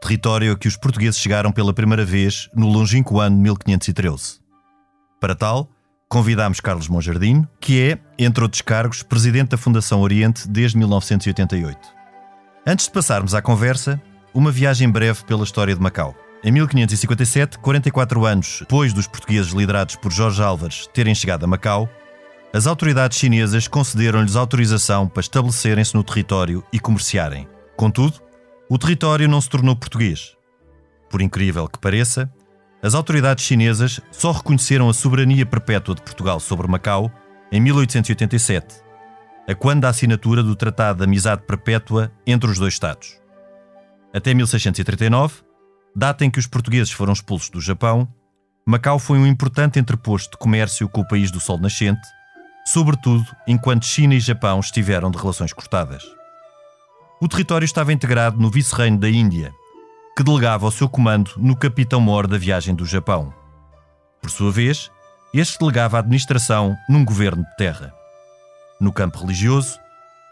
território a que os portugueses chegaram pela primeira vez no longínquo ano de 1513. Para tal, convidámos Carlos Monjardino, que é, entre outros cargos, presidente da Fundação Oriente desde 1988. Antes de passarmos à conversa, uma viagem breve pela história de Macau. Em 1557, 44 anos depois dos portugueses liderados por Jorge Álvares terem chegado a Macau, as autoridades chinesas concederam-lhes autorização para estabelecerem-se no território e comerciarem. Contudo, o território não se tornou português. Por incrível que pareça, as autoridades chinesas só reconheceram a soberania perpétua de Portugal sobre Macau em 1887, a quando da assinatura do Tratado de Amizade Perpétua entre os dois Estados. Até 1639, data em que os portugueses foram expulsos do Japão, Macau foi um importante entreposto de comércio com o país do Sol Nascente, sobretudo enquanto China e Japão estiveram de relações cortadas. O território estava integrado no vice-reino da Índia, que delegava o seu comando no capitão-mor da viagem do Japão. Por sua vez, este delegava a administração num governo de terra. No campo religioso,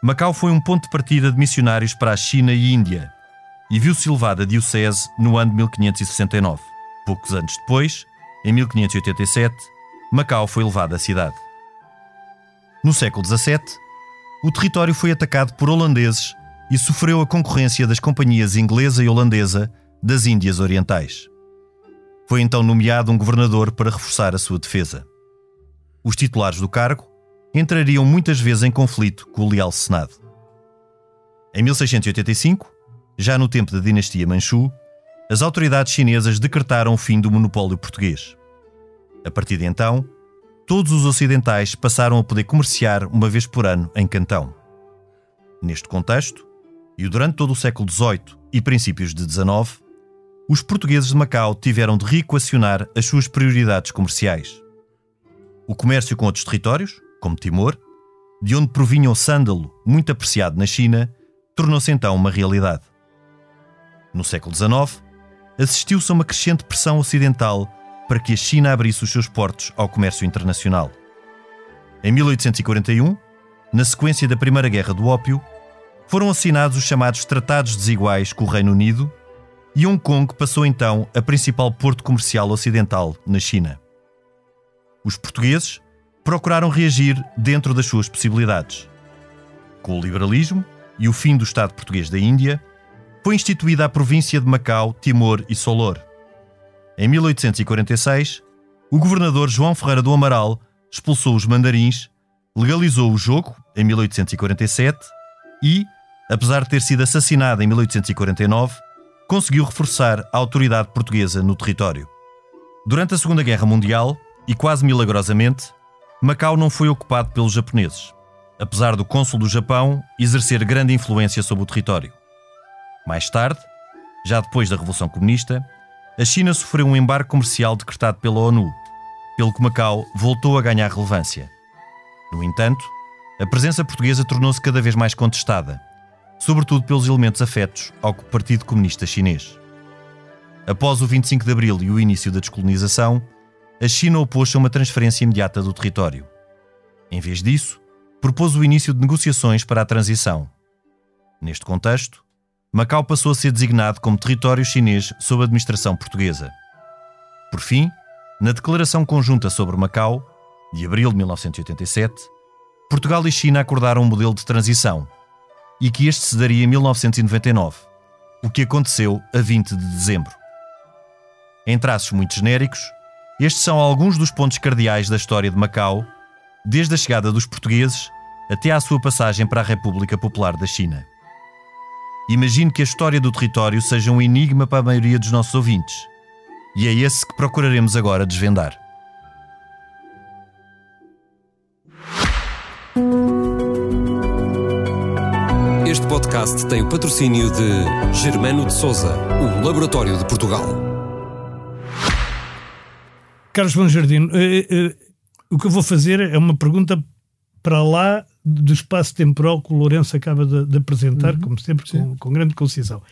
Macau foi um ponto de partida de missionários para a China e Índia e viu-se elevada a diocese no ano de 1569. Poucos anos depois, em 1587, Macau foi levada à cidade. No século XVII, o território foi atacado por holandeses e sofreu a concorrência das companhias inglesa e holandesa das Índias Orientais. Foi então nomeado um governador para reforçar a sua defesa. Os titulares do cargo entrariam muitas vezes em conflito com o leal Senado. Em 1685, já no tempo da dinastia Manchu, as autoridades chinesas decretaram o fim do monopólio português. A partir de então, todos os ocidentais passaram a poder comerciar uma vez por ano em Cantão. Neste contexto, e durante todo o século XVIII e princípios de XIX, os portugueses de Macau tiveram de reequacionar as suas prioridades comerciais. O comércio com outros territórios, como Timor, de onde provinha o sândalo, muito apreciado na China, tornou-se então uma realidade. No século XIX, assistiu-se a uma crescente pressão ocidental para que a China abrisse os seus portos ao comércio internacional. Em 1841, na sequência da Primeira Guerra do Ópio, foram assinados os chamados Tratados Desiguais com o Reino Unido e Hong Kong passou então a principal porto comercial ocidental na China. Os portugueses procuraram reagir dentro das suas possibilidades. Com o liberalismo e o fim do Estado português da Índia, foi instituída a província de Macau, Timor e Solor. Em 1846, o governador João Ferreira do Amaral expulsou os mandarins, legalizou o jogo em 1847 e, apesar de ter sido assassinado em 1849, conseguiu reforçar a autoridade portuguesa no território. Durante a Segunda Guerra Mundial, e quase milagrosamente, Macau não foi ocupado pelos japoneses, apesar do cônsul do Japão exercer grande influência sobre o território. Mais tarde, já depois da Revolução Comunista, a China sofreu um embargo comercial decretado pela ONU, pelo que Macau voltou a ganhar relevância. No entanto, a presença portuguesa tornou-se cada vez mais contestada sobretudo pelos elementos afetos ao Partido Comunista Chinês. Após o 25 de Abril e o início da descolonização, a China opôs-se a uma transferência imediata do território. Em vez disso, propôs o início de negociações para a transição. Neste contexto, Macau passou a ser designado como território chinês sob administração portuguesa. Por fim, na Declaração Conjunta sobre Macau, de abril de 1987, Portugal e China acordaram um modelo de transição e que este se daria em 1999, o que aconteceu a 20 de dezembro. Em traços muito genéricos, estes são alguns dos pontos cardeais da história de Macau, desde a chegada dos portugueses até à sua passagem para a República Popular da China. Imagino que a história do território seja um enigma para a maioria dos nossos ouvintes, e é esse que procuraremos agora desvendar. Podcast tem o patrocínio de Germano de Souza, o Laboratório de Portugal. Carlos Bonjardino, eh, eh, o que eu vou fazer é uma pergunta para lá do espaço temporal que o Lourenço acaba de, de apresentar, como sempre, com, com grande concisão.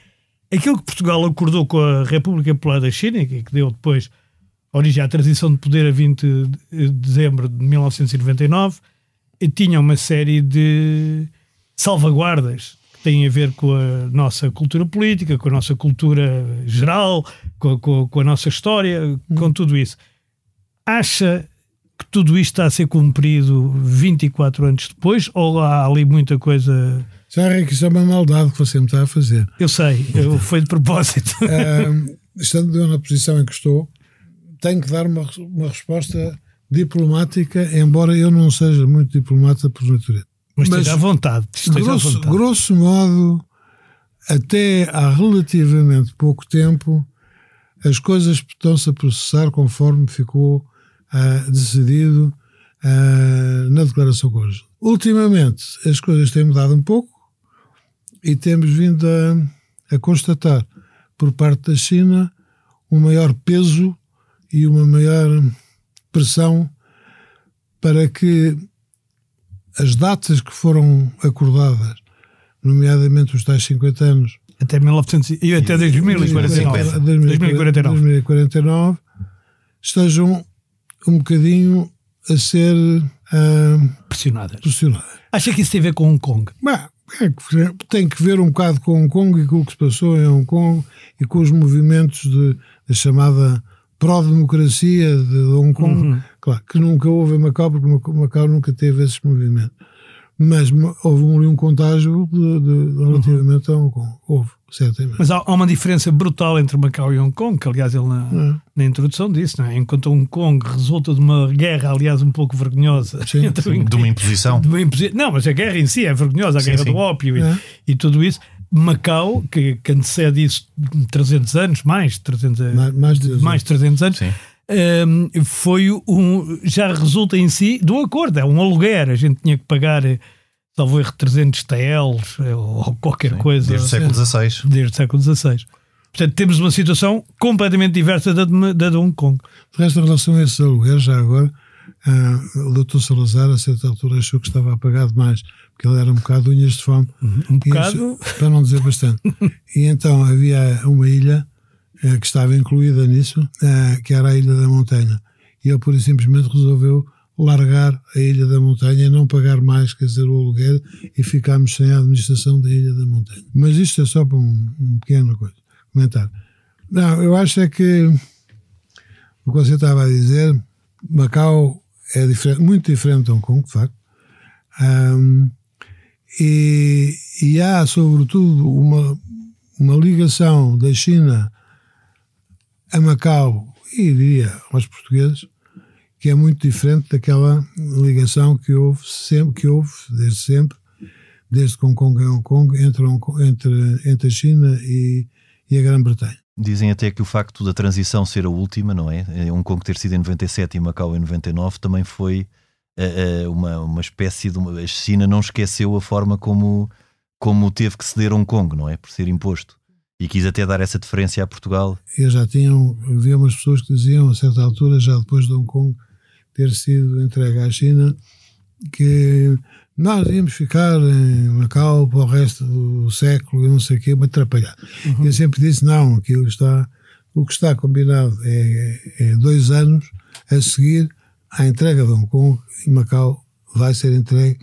Aquilo que Portugal acordou com a República Popular da China, que que deu depois origem à transição de poder a 20 de dezembro de 1999, e tinha uma série de salvaguardas têm a ver com a nossa cultura política, com a nossa cultura geral, com, com- com a nossa história, com tudo isso. Acha que tudo isto está a ser cumprido 24 anos depois ou há ali muita coisa... É que isso é uma maldade que você me está a fazer. Eu sei, eu, foi de propósito. Ahm, estando eu na posição em que estou, tenho que dar uma, uma resposta diplomática, embora eu não seja muito diplomata por natureza. Mas esteja à vontade. Esteja à grosso, vontade. grosso modo, até há relativamente pouco tempo, as coisas estão-se a processar conforme ficou ah, decidido ah, na declaração conjunta. Ultimamente, as coisas têm mudado um pouco e temos vindo a, a constatar, por parte da China, um maior peso e uma maior pressão para que as datas que foram acordadas, nomeadamente os tais 50 anos, Até 1900 e até 2049. 2049. 2049, estejam um bocadinho a ser ah, Pressionadas. pressionadas. Acha que isso tem a ver com Hong Kong? Bah, é tem que ver um bocado com Hong Kong e com o que se passou em Hong Kong e com os movimentos de, da chamada pró-democracia de Hong Kong. Uhum. Claro, que nunca houve em Macau, porque Macau- nunca teve esses movimentos. Mas ma- houve um, ali um contágio de, de- relativamente a Hong Kong. Houve, certamente. Mas há, há uma diferença brutal entre Macau e Hong Kong, que aliás ele na, na introdução disse, não é? enquanto Hong Kong resulta de uma guerra, aliás, um pouco vergonhosa. Sim, entre sim. De uma imposição. de uma imposi- Não, mas a guerra em si é vergonhosa, a Sim, guerra sim. do ópio e, É. e tudo isso. Macau, que, que antecede isso de 300 anos, mais, 300, a- Mais- mais de- mais 300 anos, Sim. hum, foi um, já resulta em si de um acordo, é um aluguer, a gente tinha que pagar talvez 300 TLs ou qualquer coisa Desde o século XVI. desde o século XVI. Portanto, temos uma situação completamente diversa da de, da de Hong Kong. De resto, em relação a esses alugueres, já agora, ah, o doutor Salazar, a certa altura, achou que estava a pagar demais, porque ele era um bocado unhas de fome. Um E bocado. isso- para não dizer bastante. e então havia uma ilha eh, que estava incluída nisso, eh, que era a Ilha da Montanha. E ele, pura e simplesmente, resolveu largar a Ilha da Montanha e não pagar mais, quer dizer, o aluguer, e ficámos sem a administração da Ilha da Montanha. Mas isto é só para um, um pequeno coisa, comentário. Não, eu acho é que o que você estava a dizer, Macau é diferente, muito diferente de Hong Kong, de facto. Ahm, e, e há, sobretudo, uma, uma ligação da China a Macau e diria aos portugueses que é muito diferente daquela ligação que houve sempre, que houve desde sempre, desde Hong Kong e Hong Kong, entre, Hong Kong- entre, entre a China e, e a Grã-Bretanha. Dizem até que o facto da transição ser a última, não é? Eh, Hong Kong ter sido em 97 e Macau em 99 também foi uma, uma espécie de. Uma, a China não esqueceu a forma como, como teve que ceder Hong Kong, não é? Por ser imposto. E quis até dar essa deferência a Portugal. eles já tinham, havia umas pessoas que diziam, a certa altura, já depois de Hong Kong ter sido entregue à China, que nós íamos ficar em Macau para o resto do século e não sei o quê, uma atrapalhada. E eu sempre disse, não, aquilo está, o que está combinado é, é dois anos a seguir à entrega de Hong Kong e Macau vai ser entregue.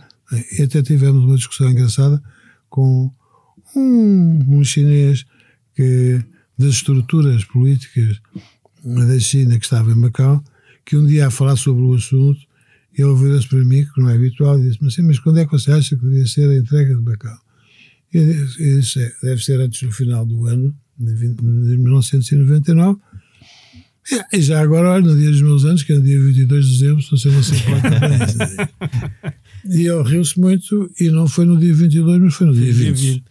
E até tivemos uma discussão engraçada com um, um chinês que das estruturas políticas da China que estava em Macau, que um dia a falar sobre o assunto, ele virou-se para mim, que não é habitual, e disse, mas, sim, mas quando é que você acha que devia ser a entrega de Macau? Eu disse, "É, deve ser antes do final do ano, de, 20 de 1999, e- já agora, olha, no dia dos meus anos, que é no dia 22 de dezembro, se você não se importa bem. E ele riu-se muito, e não foi no dia 22, mas foi no dia 20.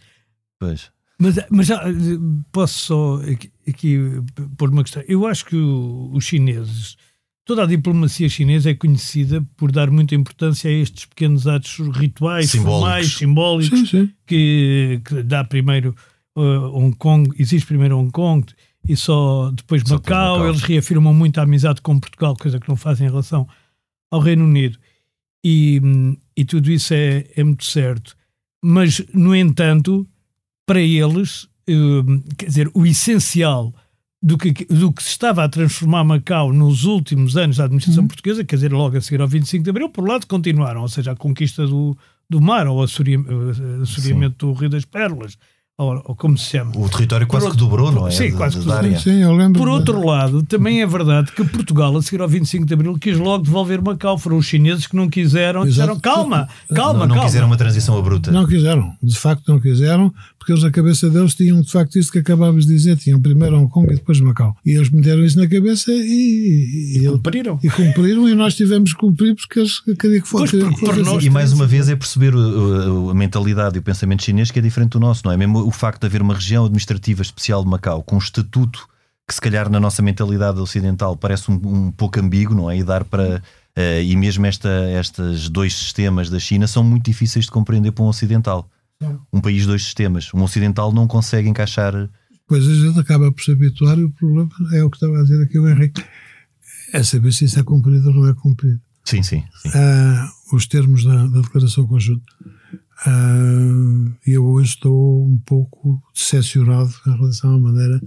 Pois. Mas, mas já, posso só aqui, aqui pôr uma questão. Eu acho que o- os chineses, toda a diplomacia chinesa é conhecida por dar muita importância a estes pequenos atos rituais, Simbólicos. formais, simbólicos, Sim, sim. Que, que dá primeiro uh, Hong Kong, existe primeiro Hong Kong e só depois Só Macau. Macau. Eles reafirmam muito a amizade com Portugal, coisa que não fazem em relação ao Reino Unido. E, e tudo isso é, é muito certo. Mas, no entanto, para eles, hum, quer dizer, o essencial do que, do que se estava a transformar Macau nos últimos anos da administração Uhum. portuguesa, quer dizer, logo a seguir ao 25 de Abril, por um lado continuaram, ou seja, a conquista do, do mar, ou o assoria- assoreamento do Rio das Pérolas, ou, ou como se chama. O território quase Por que dobrou, não é? Sim, quase que dobrou. Sim, eu lembro. Por outro lado, também é verdade que Portugal, a seguir ao 25 de Abril, quis logo devolver Macau. Foram os chineses que não quiseram, disseram Exato. calma, calma, Não, não calma. quiseram uma transição abrupta. Não quiseram, de facto não quiseram, porque eles, a cabeça deles, tinham de facto isso que acabámos de dizer: tinham primeiro Hong Kong e depois Macau. E eles meteram isso na cabeça e, e, e, Cumpriram. e cumpriram, e nós tivemos que cumprir porque eles queriam que fosse. Por- por nós- E mais uma vez é perceber o- o- a mentalidade e o pensamento chinês que é diferente do nosso, não é? Mesmo o facto de haver uma região administrativa especial de Macau com um estatuto que se calhar na nossa mentalidade ocidental parece um, um pouco ambíguo, não é? E dar para eh, e mesmo esta, estes dois sistemas da China são muito difíceis de compreender para um ocidental. Um país dois sistemas. Um ocidental não consegue encaixar. Depois a gente acaba por se habituar e o problema é o que estava a dizer aqui o Henrique: é saber se isso é cumprido ou não é cumprido. Sim, sim. sim. Ah, os termos da, da declaração conjunta. Ah, eu hoje estou um pouco decepcionado em relação à maneira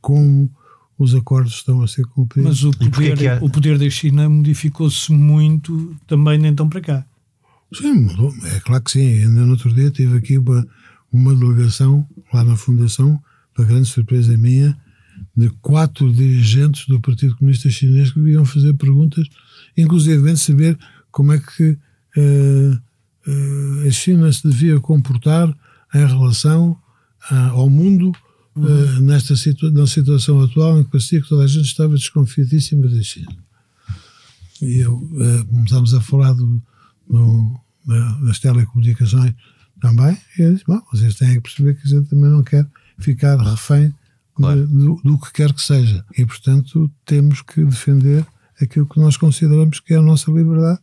como os acordos estão a ser cumpridos. Mas o poder, que há- o poder da China modificou-se muito também de então para cá. Sim, mudou. É claro que sim. Ainda no outro dia tive aqui uma, uma delegação lá na Fundação, para grande surpresa minha, de quatro dirigentes do Partido Comunista Chinês que vinham fazer perguntas, inclusive saber como é que eh, a China se devia comportar em relação ah, ao mundo eh, nesta situa na situação atual em que parecia que toda a gente estava desconfiadíssima da China. E eu, eh, começámos a falar do, do- da- das telecomunicações também, e eu disse, bom, vocês têm que perceber que a gente também não quer ficar refém de- Claro. do, do que quer que seja. E, portanto, temos que defender aquilo que nós consideramos que é a nossa liberdade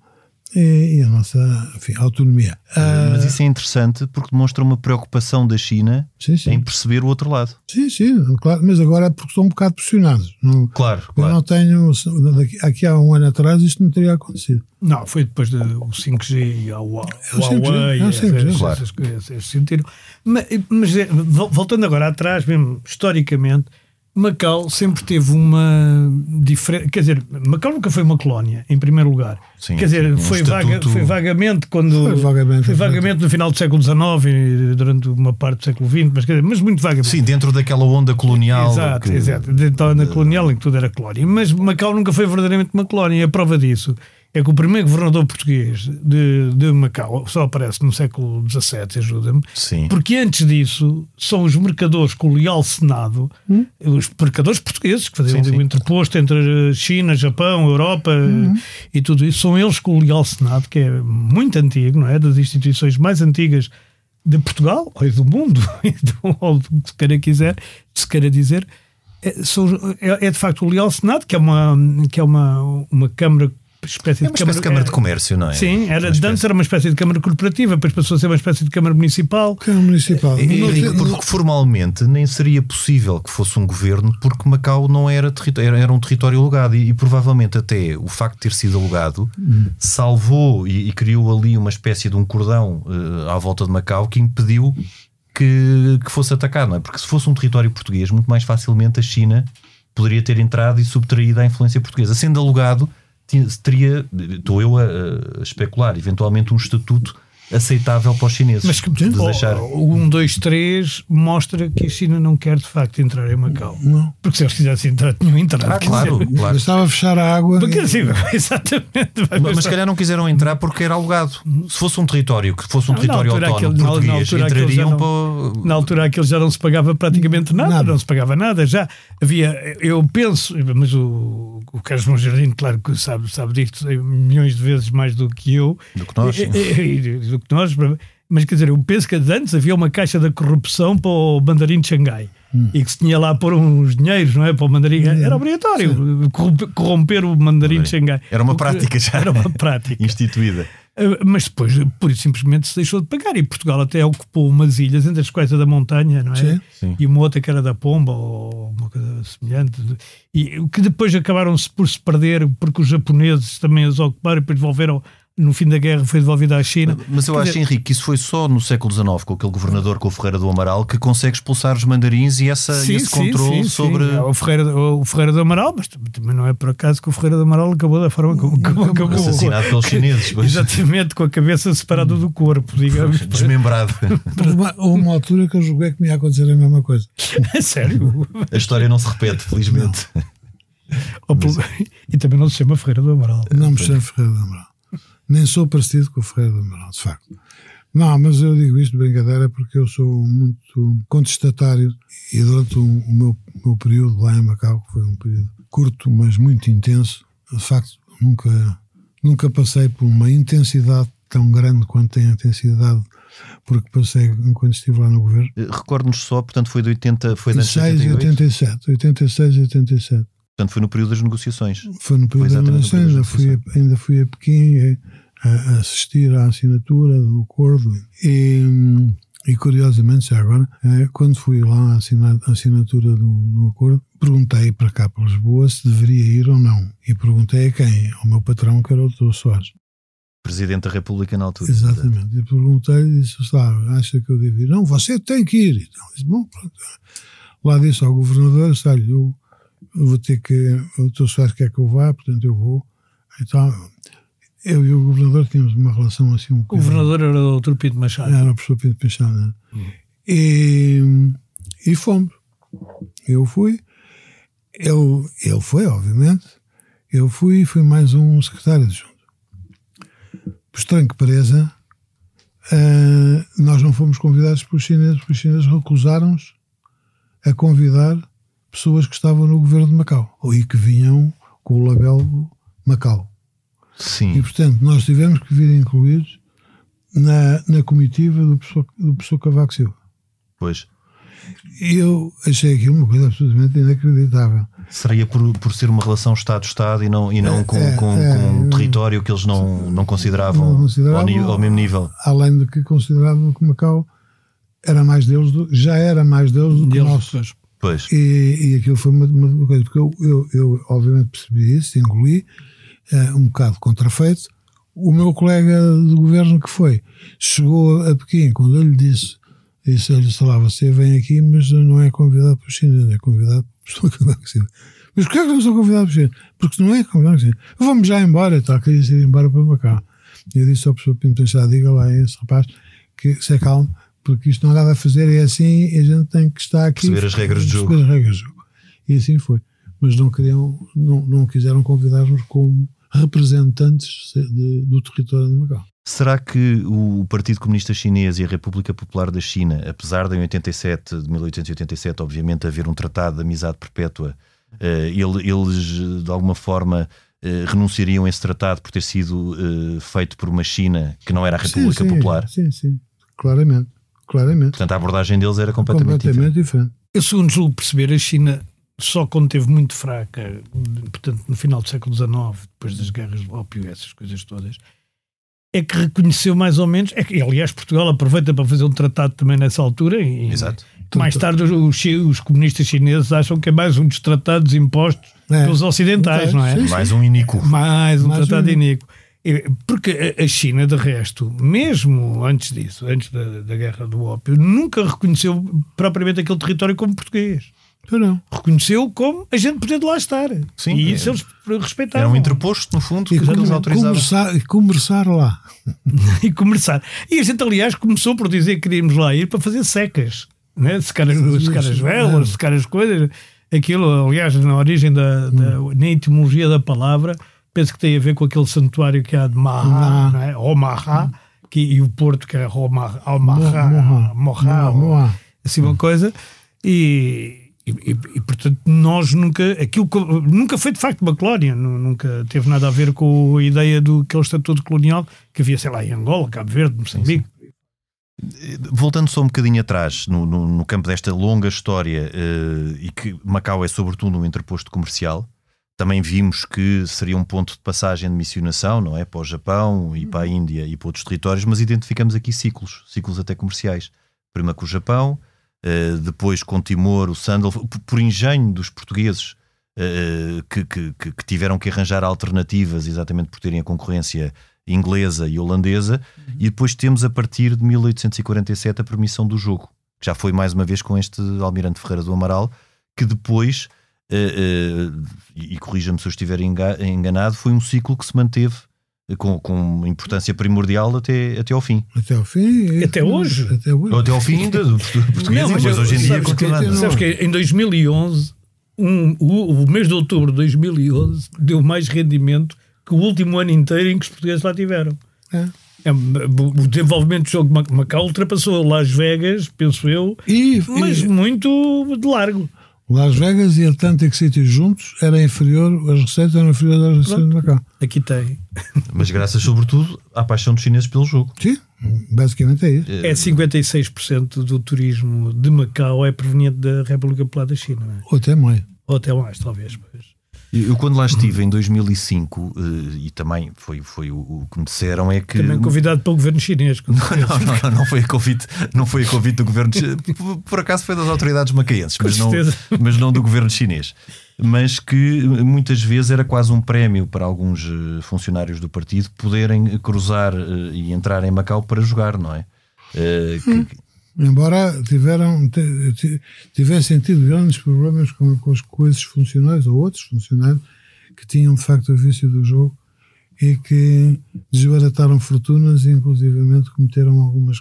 e, e a nossa enfim, autonomia. Ah, Mas isso é interessante porque demonstra uma preocupação da China sim, sim. em perceber o outro lado. Sim, sim, claro, mas agora é porque estão um bocado pressionados. Não, Claro, Eu claro. não tenho. Daqui, aqui há um ano atrás isto não teria acontecido. Não, foi depois do 5G e a Hua- É o 5G, Huawei, é o essas, 5G, essas claro. coisas, essas sentiram. Mas, eh, vol- voltando agora atrás, mesmo historicamente, Macau sempre teve uma diferença. Quer dizer, Macau nunca foi uma colónia, em primeiro lugar. Sim, quer dizer, um foi, estatuto- vaga- foi vagamente quando. Foi vagamente, foi vagamente no final do século XIX e durante uma parte do século XX, mas, quer dizer, mas muito vagamente. Sim, dentro daquela onda colonial. Exato, que- exato. Então, na colonial em que tudo era colónia. Mas Macau nunca foi verdadeiramente uma colónia. E a prova disso é que o primeiro governador português de, de Macau só aparece no século XVII, ajuda-me. Sim. Porque antes disso são os mercadores com o leal Senado, os mercadores portugueses que faziam Sim, o interposto entre China, Japão, Europa e tudo isso, são eles com o leal Senado, que é muito antigo, não é? Das instituições mais antigas de Portugal, ou do mundo, ou do que se queira quiser, se queira dizer, é, é- é de facto o leal Senado, que é uma, que é uma, uma câmara espécie É uma espécie de câmara de comércio, não é? Sim, era, Uma de antes era uma espécie de Câmara Corporativa, depois passou a ser uma espécie de Câmara Municipal. Câmara Municipal. E- Não e- tem- porque formalmente nem seria possível que fosse um governo, porque Macau não era, território, era, era um território alugado e, e provavelmente até o facto de ter sido alugado salvou e, e criou ali uma espécie de um cordão eh, à volta de Macau que impediu que, que fosse atacado, não é? Porque se fosse um território português, muito mais facilmente a China poderia ter entrado e subtraído a influência portuguesa. Sendo alugado, teria, estou eu a, a especular, eventualmente um estatuto aceitável para os chineses. Mas que de o- deixar... o 1, 2, 3 mostra que a China não quer de facto entrar em Macau. Não. Porque se eles quisessem entrar, tinham entrado. Ah, claro, dizer, claro. Bastava fechar a água. Porque, e- assim, exatamente. Mas se calhar não quiseram entrar porque era alugado. Se fosse um território que fosse um Não, território altura autónomo aquele- na- na português, altura aquele entrariam já para. não- o- Na altura aquilo já não se pagava praticamente nada, Nada. não se pagava nada. Já havia, eu penso, mas o, o Carlos Monjardim, claro que sabe, sabe disto milhões de vezes mais do que eu. Do que nós, sim. E- e- e- do que nós. Mas quer dizer, eu penso que antes havia uma caixa da corrupção para o mandarim de Xangai. Hum. E que se tinha lá pôr uns dinheiros, não é? Para o mandarim. Hum. Era obrigatório corromper o mandarim de Xangai. Era uma prática já. Era uma prática. Instituída. Eh, mas depois, por isso simplesmente se deixou de pagar. E Portugal até ocupou umas ilhas, entre as quais a da montanha, não é? Sim, sim. E uma outra que era da pomba, ou uma coisa semelhante. E que depois acabaram -se por se perder, porque os japoneses também as ocuparam e depois devolveram no fim da guerra foi devolvida à China. Mas eu acho, Henrique, que isso foi só no século XIX, com aquele governador, com o Ferreira do Amaral, que consegue expulsar os mandarins e essa, sim, esse sim, controle sim, sobre. Sim. É, o, Ferreira, o Ferreira do Amaral, mas também não é por acaso que o Ferreira do Amaral acabou da forma como, como acabou. Assassinado pelos chineses. Pois. Exatamente, com a cabeça separada do corpo, digamos. Desmembrado. Houve uma altura que eu julguei que me ia acontecer a mesma coisa. Sério? A história não se repete, felizmente. Mas... E também não se chama Ferreira do Amaral. Não me chama Ferreira do Amaral nem sou parecido com o Ferreira do Amaral, de facto. Não, mas eu digo isto de brincadeira porque eu sou muito contestatário e durante o, o meu, meu, período lá em Macau, que foi um período curto, mas muito intenso, de facto nunca, nunca passei por uma intensidade tão grande quanto tem a intensidade porque passei enquanto estive lá no governo. Eh, Recordo-nos só, portanto foi de 80, foi de 87, 86 e 87. Portanto foi no período das negociações. Foi no período das negociações, ainda fui, ainda fui a Pequim, a assistir à assinatura do acordo e, e curiosamente, já agora, eh, quando fui lá à assinatura do, do acordo, perguntei para cá para Lisboa se deveria ir ou não. E perguntei a quem? Ao meu patrão, que era o Dr. Soares. Presidente da República na altura. Exatamente. E perguntei e disse, sabe, acha que eu devo ir? Não, você tem que ir. Então, disse, bom, pronto. Lá disse ao governador, eu, eu vou ter que, o Dr. Soares quer que eu vá, portanto eu vou. Então, eu e o governador tínhamos uma relação assim um O governador era o Dr. Pinto Machado. Era o professor Pinto Machado. Hum. E, e fomos. Eu fui. Ele, ele foi, obviamente. Eu fui e fui mais um secretário de junto. Por estranho que pareça, uh, nós não fomos convidados pelos chineses, porque os chineses recusaram-nos a convidar pessoas que estavam no governo de Macau, ou e que vinham com o label Macau. Sim. E, portanto, nós tivemos que vir incluídos na, na comitiva do professor, do professor Cavaco Silva. Pois. E eu achei aquilo uma coisa absolutamente inacreditável. Seria por, por ser uma relação Estado-Estado e não, e não é, com, é, com, é, com um território que eles não, não consideravam, não consideravam ao, ao, mesmo nível. Além de que consideravam que Macau era mais deles, do, já era mais deles do que deles, nós. Pois. E, e aquilo foi uma, uma coisa, porque eu, eu, eu obviamente percebi isso, engoli, uh, um bocado contrafeito. O meu colega de governo que foi, chegou a Pequim, quando eu lhe disse, disse-lhe, sei lá, você vem aqui, mas não é convidado por China, é convidado por China. Mas porquê é que não sou convidado por China? Porque não é convidado por China. Vamos já embora, tá, queria ir embora para Macau. E eu disse ao professor Pinto Machado, diga lá a esse rapaz que se acalme, porque isto não há nada a fazer, é assim, a gente tem que estar aqui. Perceber as regras do jogo. As regras do jogo. E assim foi. Mas não queriam, não, não quiseram convidar-nos como representantes de, do território de Macau. Será que o Partido Comunista Chinês e a República Popular da China, apesar de em 87, de 1887, obviamente, haver um tratado de amizade perpétua, eh, eles de alguma forma eh, renunciariam a esse tratado por ter sido eh, feito por uma China que não era a República sim, sim, Popular? Sim, sim, claramente, claramente. Portanto, a abordagem deles era completamente, completamente diferente. diferente. Eu, segundo julgo perceber, a China só quando teve muito fraca, portanto, no final do século XIX, depois das guerras do ópio, essas coisas todas, é que reconheceu mais ou menos. É que, aliás, Portugal aproveita para fazer um tratado também nessa altura. E, Exato. Mais tarde, os, os, comunistas chineses acham que é mais um dos tratados impostos é. pelos ocidentais, não é? Sim, sim. Mais um inico. Mais um mais tratado um... inico. Porque a China, de resto, mesmo antes disso, antes da, da guerra do ópio, nunca reconheceu propriamente aquele território como português. Não. Reconheceu como a gente podia de lá estar. Sim, e isso é, eles respeitaram. Era um interposto, no fundo, e que eles autorizavam. Conversar, e conversar lá. e conversar. E a gente, aliás, começou por dizer que queríamos lá ir para fazer secas. Né? Secar, as, secar as velas, secar as coisas. Aquilo, aliás, na origem da, da hum. na etimologia da palavra, penso que tem a ver com aquele santuário que há de Maha, não é? ou Maha, que, e o Porto, que é Omaha, Moha, assim uma coisa. E, e, e, e, portanto, nós nunca. Aquilo nunca foi de facto uma colónia, nunca teve nada a ver com a ideia do aquele estatuto colonial que havia, sei lá, em Angola, Cabo Verde, Moçambique. Voltando só um bocadinho atrás, no, no, no campo desta longa história, uh, e que Macau é sobretudo um interposto comercial, também vimos que seria um ponto de passagem de missionação, não é? Para o Japão e para a Índia e para outros territórios, mas identificamos aqui ciclos, ciclos até comerciais. Primeiro com o Japão, uh, depois com Timor, o Sandal, por engenho dos portugueses uh, que, que, que, tiveram que arranjar alternativas exatamente por terem a concorrência inglesa e holandesa, uhum. e depois temos a partir de 1847 a permissão do jogo, que já foi mais uma vez com este Almirante Ferreira do Amaral, que depois, uh, e corrija-me se eu estiver enganado, foi um ciclo que se manteve com, com importância primordial até, até ao fim. Até ao fim. Até hoje. Até, hoje. Ou até ao fim do português, mas, mas hoje em dia continua. Sabes que em 2011, um, o, o mês de outubro de 2011 deu mais rendimento que o último ano inteiro em que os portugueses lá tiveram. É. É, o desenvolvimento do jogo de Macau ultrapassou Las Vegas, penso eu, e, mas e, muito de largo. Las Vegas e Atlantic City juntos era inferior, as receitas eram inferiores às receitas de Macau. Aqui tem. Mas graças, sobretudo, à paixão dos chineses pelo jogo. Sim, basicamente é isso. É 56% do turismo de Macau é proveniente da República Popular da China. Não é? Ou até mais. Ou até mais, talvez. Pois. Eu, quando lá estive em 2005, eh, e também foi, foi o, que me disseram, é que. Também convidado pelo governo chinês. Não, não, não, não, foi a convite, não foi a convite do governo chinês. Por acaso foi das autoridades macaenses, mas não, mas não do governo chinês. Mas que muitas vezes era quase um prémio para alguns eh, funcionários do partido poderem cruzar eh, e entrar em Macau para jogar, não é? Que, embora tiveram, tivessem tido grandes problemas com, com, os, com esses funcionários ou outros funcionários que tinham de facto o vício do jogo e que desbarataram fortunas e inclusivamente cometeram algumas,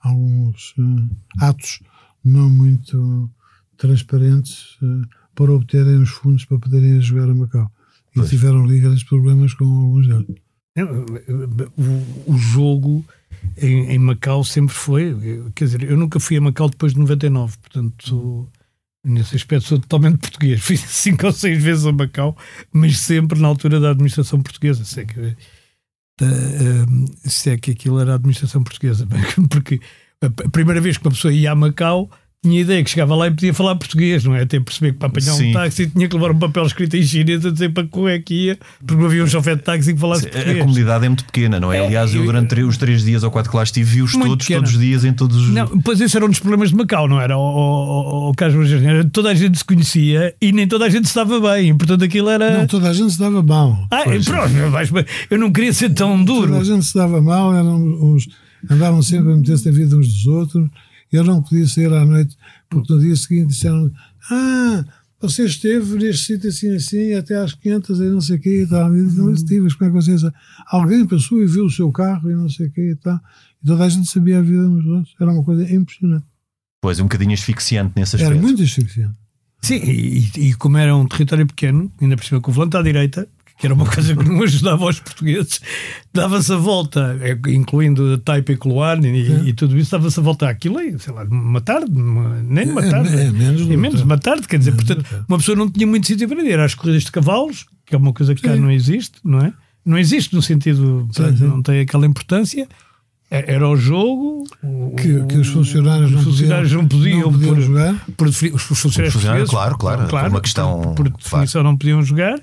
alguns uh, atos não muito transparentes uh, para obterem os fundos para poderem jogar a Macau. E pois. tiveram ali grandes problemas com alguns deles. O, o jogo em, em, Macau sempre foi. Quer dizer, eu nunca fui a Macau depois de 99, portanto, nesse aspecto sou totalmente português. Fui cinco ou seis vezes a Macau, mas sempre na altura da administração portuguesa. Se é que, da, um, se é que aquilo era a administração portuguesa, porque a primeira vez que uma pessoa ia a Macau tinha ideia que chegava lá e podia falar português, não é? Até perceber que para apanhar Sim. um táxi tinha que levar um papel escrito em chinês a dizer para como é que ia, porque não havia um chofé de táxi que falasse Sim, português. A comunidade é muito pequena, não é? é Aliás, eu durante os três dias ou quatro que lá estive, vi-os todos, pequena. todos os dias, em todos os. Não, pois esse era um dos problemas de Macau, não era? O, o, o, o Toda a gente se conhecia e nem toda a gente se dava bem, portanto aquilo era. Não, toda a gente se dava mal. Ah, pronto, eu não queria ser tão duro. Toda a gente se dava mal, eram uns, andavam sempre a meter-se na vida uns dos outros. Eu não podia sair à noite, porque no dia seguinte disseram: Ah, você esteve neste sítio assim, assim, até às 500 e não sei o quê e tal. E não estive, mas como é que vocês. Alguém passou e viu o seu carro e não sei o quê e tal. E toda a gente sabia a vida uns dos outros. Era uma coisa impressionante. Pois, um bocadinho asfixiante nesse aspecto. Era muito asfixiante. Sim, e, e, como era um território pequeno, ainda por cima com o volante à direita, que era uma coisa que não ajudava aos portugueses, dava-se a volta, é, incluindo Taipa e Coloane e, é. e, tudo isso, dava-se a volta àquilo aí, sei lá, uma tarde, uma, nem uma é, tarde, é, é menos, é menos uma tarde, quer dizer, portanto, uma pessoa não tinha muito sítio para ir. Às corridas de cavalos, que é uma coisa que cá não existe, não é? Não existe no sentido, sim, sim. não tem aquela importância. Era o jogo que, que os funcionários, os funcionários não podiam, não podiam por, jogar. Por, por, os funcionários, claro, claro, claro, uma questão, por, por definição claro. não podiam jogar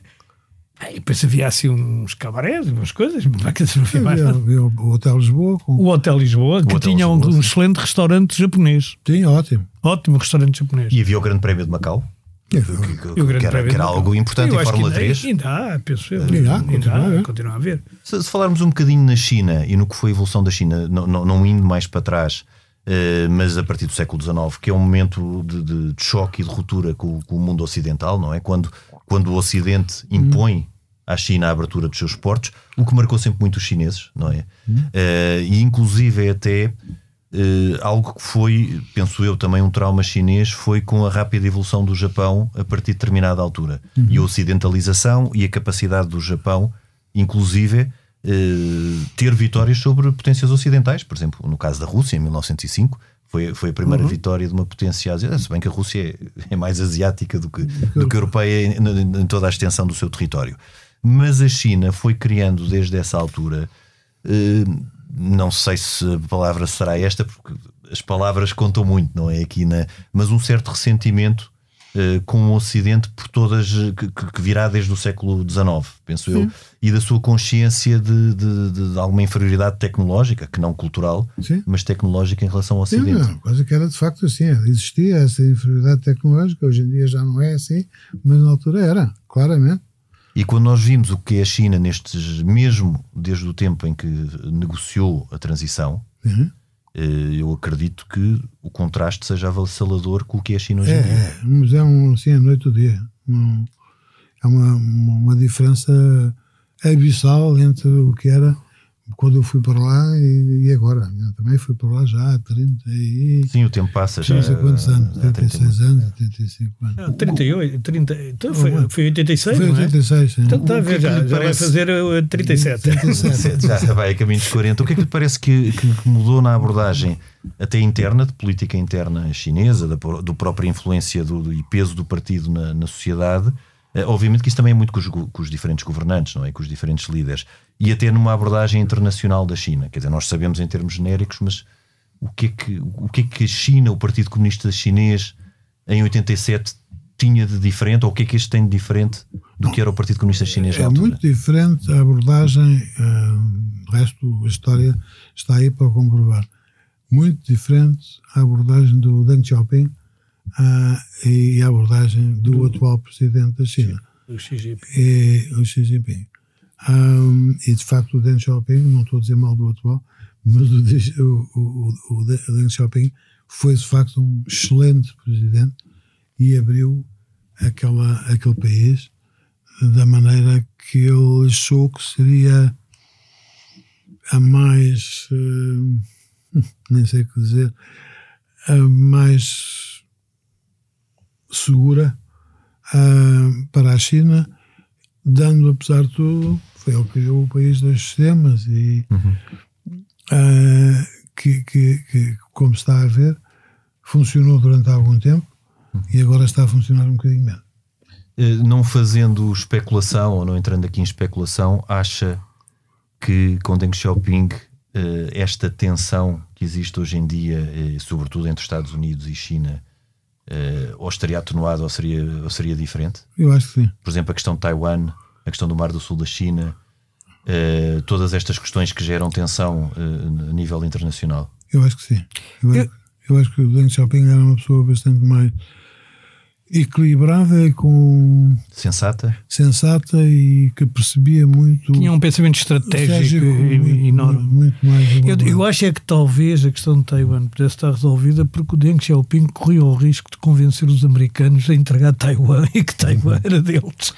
e depois havia assim uns cabarés, umas coisas, havia, havia o Hotel Lisboa. Com... O Hotel Lisboa, o que Hotel tinha Lisboa, um, um excelente restaurante japonês. Sim, ótimo. Ótimo restaurante japonês. E havia o Grande Prémio de Macau. Que, que, que, era, que era algo importante em Fórmula 3. Ainda há, penso eu. Ainda há, continua, continua a ver. Se, se, falarmos um bocadinho na China e no que foi a evolução da China, não, não, não indo mais para trás, uh, mas a partir do século XIX, que é um momento de, de, de choque e de ruptura com, com, o mundo ocidental, não é? Quando, quando o Ocidente impõe hum à China a abertura dos seus portos, o que marcou sempre muito os chineses, não é? Uhum. Uh, e inclusive é até uh, algo que foi, penso eu, também um trauma chinês, foi com a rápida evolução do Japão a partir de determinada altura. Uhum. E a ocidentalização e a capacidade do Japão, inclusive, uh, ter vitórias sobre potências ocidentais, por exemplo, no caso da Rússia, em 1905, foi, foi a primeira uhum. vitória de uma potência asiática, se bem que a Rússia é, é mais asiática do que, do que europeia em, em toda a extensão do seu território. Mas a China foi criando desde essa altura eh, não sei se a palavra será esta, porque as palavras contam muito, não é? Aqui na, mas um certo ressentimento uh, com o Ocidente por todas que, que, virá desde o século XIX, penso Sim. eu, e da sua consciência de, de, de, alguma inferioridade tecnológica, que não cultural, Sim. mas tecnológica em relação ao Ocidente. Sim, coisa que era de facto assim, existia essa inferioridade tecnológica, hoje em dia já não é assim, mas na altura era, claramente. E quando nós vimos o que é a China nestes, mesmo desde o tempo em que negociou a transição, uhum. Eh, eu acredito que o contraste seja avassalador com o que é a China hoje é, em dia. É, mas é um, assim, a noite do dia. Um, é uma, uma diferença abissal entre o que era quando eu fui para lá e, e agora. Eu também fui para lá já há 30 e. Sim, o tempo passa já. Não sei quantos anos, 36 anos, 85 anos. 38, 30, então foi, foi 86, foi 86, não é? sim. Então está a ver, já, já vai fazer 37. 37. já vai a caminho de 40. O que é que lhe parece que, que mudou na abordagem até interna, de política interna chinesa, da, do própria influência do, do, e peso do partido na, na sociedade? Uh, obviamente que isso também é muito com os, com os, diferentes governantes, não é? Com os diferentes líderes. E até numa abordagem internacional da China. Quer dizer, nós sabemos em termos genéricos, mas o que é que, o que, é que a China, o Partido Comunista Chinês, em 87 tinha de diferente, ou o que é que este tem de diferente do que era o Partido Comunista Chinês É muito diferente a abordagem, uh, o resto da história está aí para comprovar. Muito diferente a abordagem do Deng Xiaoping uh, e a abordagem do, do, atual presidente da China. O Xi Jinping. E, o Xi Jinping. Um, e de facto o Deng Xiaoping, não estou a dizer mal do atual, mas o, o, o, o Deng Xiaoping foi de facto um excelente presidente e abriu aquela, aquele país da maneira que ele achou que seria a mais, uh, nem sei o que dizer, a mais segura uh, para a China, dando, apesar de tudo, foi ele que criou o país dos sistemas e uhum. uh, que, que, que, como está a ver, funcionou durante algum tempo uhum. e agora está a funcionar um bocadinho menos. Eh, não fazendo especulação ou não entrando aqui em especulação, acha que com Deng Xiaoping eh, esta tensão que existe hoje em dia, eh, sobretudo entre Estados Unidos e China, uh, ou estaria atenuado ou seria, ou seria diferente? Eu acho que sim. Por exemplo, a questão de Taiwan, a questão do Mar do Sul da China, uh, todas estas questões que geram tensão uh, a nível internacional. Eu acho que sim. Eu, eu... eu acho que o Deng Xiaoping era uma pessoa bastante mais equilibrada e com sensata. sensata e que percebia muito tinha um pensamento estratégico, muito, enorme. muito mais eu, eu, acho é que talvez a questão de Taiwan pudesse estar resolvida porque o Deng Xiaoping corria o risco de convencer os americanos a entregar Taiwan e que Taiwan era deles.